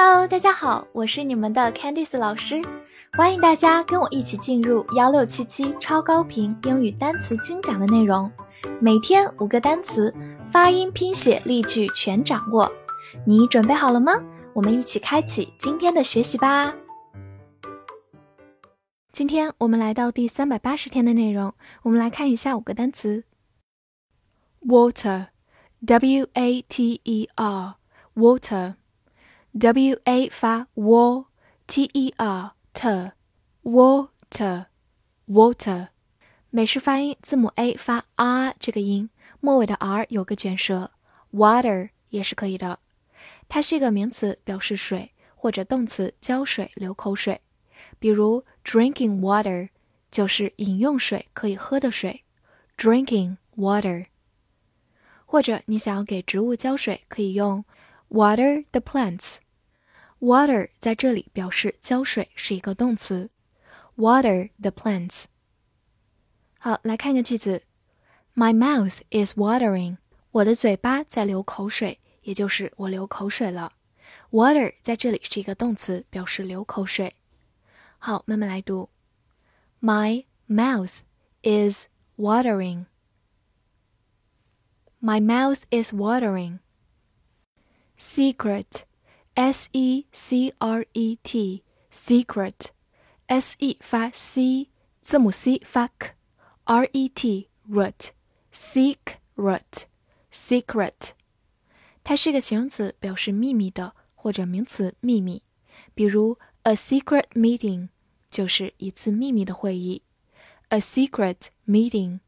Hello，大家好，我是你们的 Candice 老师，欢迎大家跟我一起进入幺六七七超高频英语单词精讲的内容，每天五个单词，发音、拼写、例句全掌握，你准备好了吗？我们一起开启今天的学习吧。今天我们来到第三百八十天的内容，我们来看一下五个单词。：water，w a t e r，water。W a 发 w a t E R T water water，美式发音字母 a 发 r 这个音，末尾的 r 有个卷舌，water 也是可以的。它是一个名词，表示水，或者动词浇水、流口水。比如 drinking water 就是饮用水，可以喝的水，drinking water。或者你想要给植物浇水，可以用 water the plants。Water 在这里表示浇水，是一个动词。Water the plants。好，来看个句子：My mouth is watering。我的嘴巴在流口水，也就是我流口水了。Water 在这里是一个动词，表示流口水。好，慢慢来读：My mouth is watering。My mouth is watering. Secret s e c r e t secret s e 发 c 字母 c 发 k r e t root secret secret 它是个形容词，表示秘密的，或者名词秘密。比如 a secret meeting 就是一次秘密的会议，a secret meeting。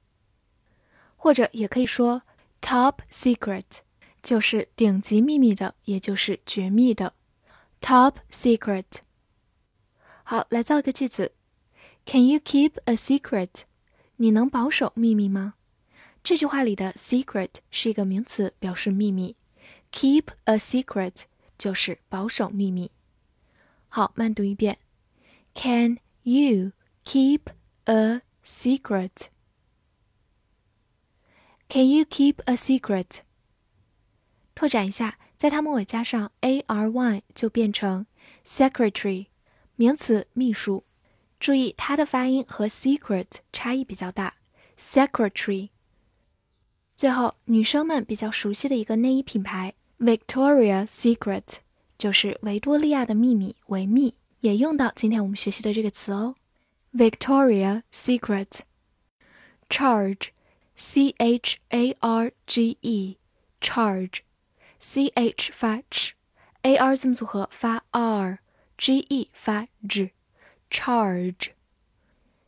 或者也可以说 top secret。 就是顶级秘密的，也就是绝密的，top secret。好，来造一个句子：Can you keep a secret？你能保守秘密吗？这句话里的 secret 是一个名词，表示秘密；keep a secret 就是保守秘密。好，慢读一遍：Can you keep a secret？Can you keep a secret？ 拓展一下，在它末尾加上 a r y 就变成 secretary，名词秘书。注意它的发音和 secret 差异比较大，secretary。最后，女生们比较熟悉的一个内衣品牌 Victoria Secret，就是维多利亚的秘密，维密，也用到今天我们学习的这个词哦，Victoria Secret。Charge，c h a r g e，charge。C h 发 ch，a r 字母组合发 r，g e 发 g，charge，。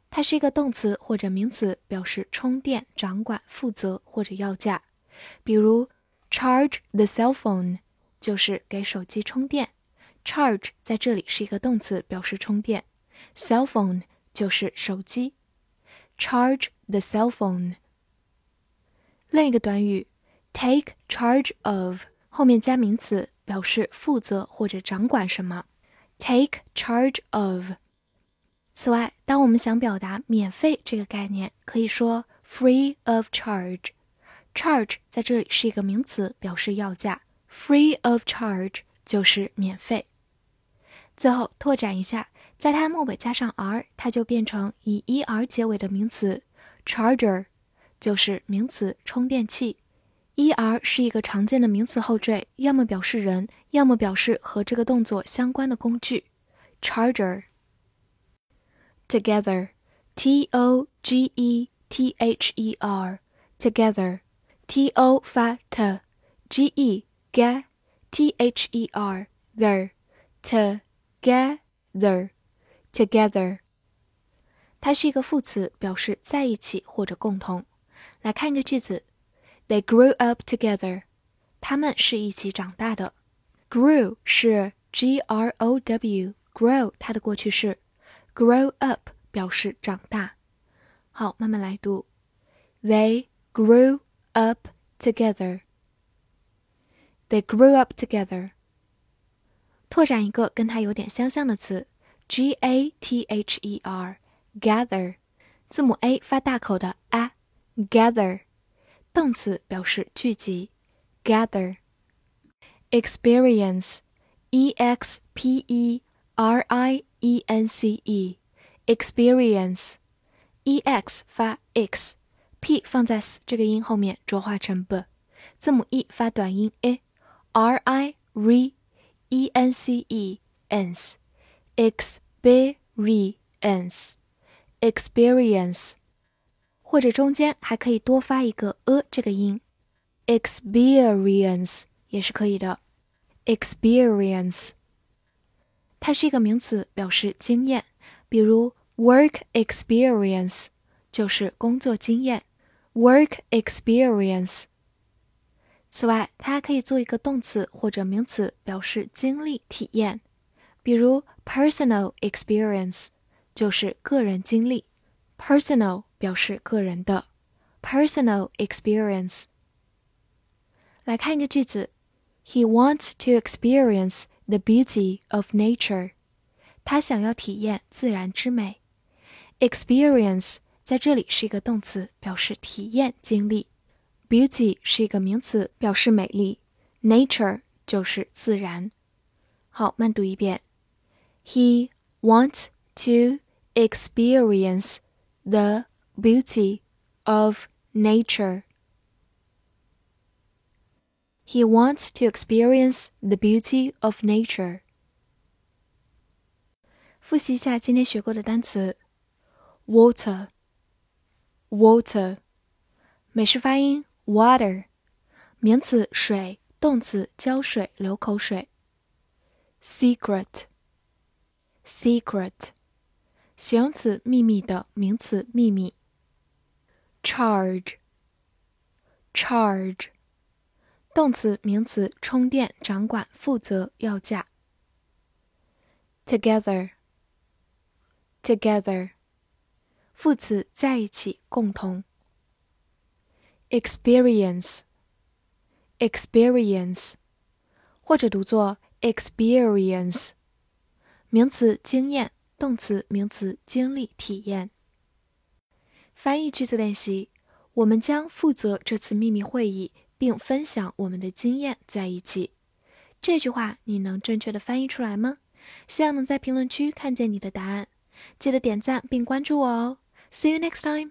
它是一个动词或者名词，表示充电、掌管、负责或者要价。比如 charge the cell phone 就是给手机充电，charge 在这里是一个动词，表示充电，cell phone 就是手机，charge the cell phone。另一个短语 take charge of。后面加名词，表示负责或者掌管什么。Take charge of。此外，当我们想表达免费这个概念，可以说 free of charge。Charge 在这里是一个名词，表示要价。Free of charge 就是免费。最后拓展一下，在它末尾加上 r，它就变成以 er 结尾的名词，charger 就是名词充电器。Er 是一个常见的名词后缀，要么表示人，要么表示和这个动作相关的工具。Charger。Together，t o g e t h e r，together，t o 发 t，g e g，t h e r the，together，together。它是一个副词，表示在一起或者共同。来看一个句子。They grew up together. 他们是一起长大的。Grew 是 G R O W，grow 它的过去式。Grow up 表示长大。好，慢慢来读。They grew up together. They grew up together. 拓展一个跟它有点相像的词，G A T H E R，gather，字母 A 发大口的 a，gather。 动词表示聚集，gather。experience e x p e r i e n c e，experience，e x 发 x，p 放在 s 这个音后面浊化成 b，字母 e 发短音 a，r i re e n c e ence，experience，experience，或者中间还可以多发一个 a 这个音，experience 也是可以的。experience，它是一个名词，表示经验。比如 work experience 就是工作经验。work experience。此外，它还可以做一个动词或者名词，表示经历、体验。比如 personal experience 就是个人经历。personal 表示个人的。personal experience。来看一个句子。He wants to experience the beauty of nature. 他想要体验自然之美。Experience 在这里是一个动词，表示体验、经历。Beauty 是一个名词，表示美丽。Nature 就是自然。好，慢读一遍。He wants to experience the beauty of nature. He wants to experience the beauty of nature. 复习一下今天学过的单词：water，water，美式发音 water，名词水，动词浇水、流口水。secret，secret， 形容词秘密的，名词秘密。charge，charge。动词、名词，充电、掌管、负责、要价。together，together，副词，在一起，共同。experience，experience，或者读作 experience，名词，经验；动词、名词，经历、体验。翻译句子练习：我们将负责这次秘密会议。并分享我们的经验在一起。这句话你能正确的翻译出来吗？希望能在评论区看见你的答案。记得点赞并关注我哦。See you next time.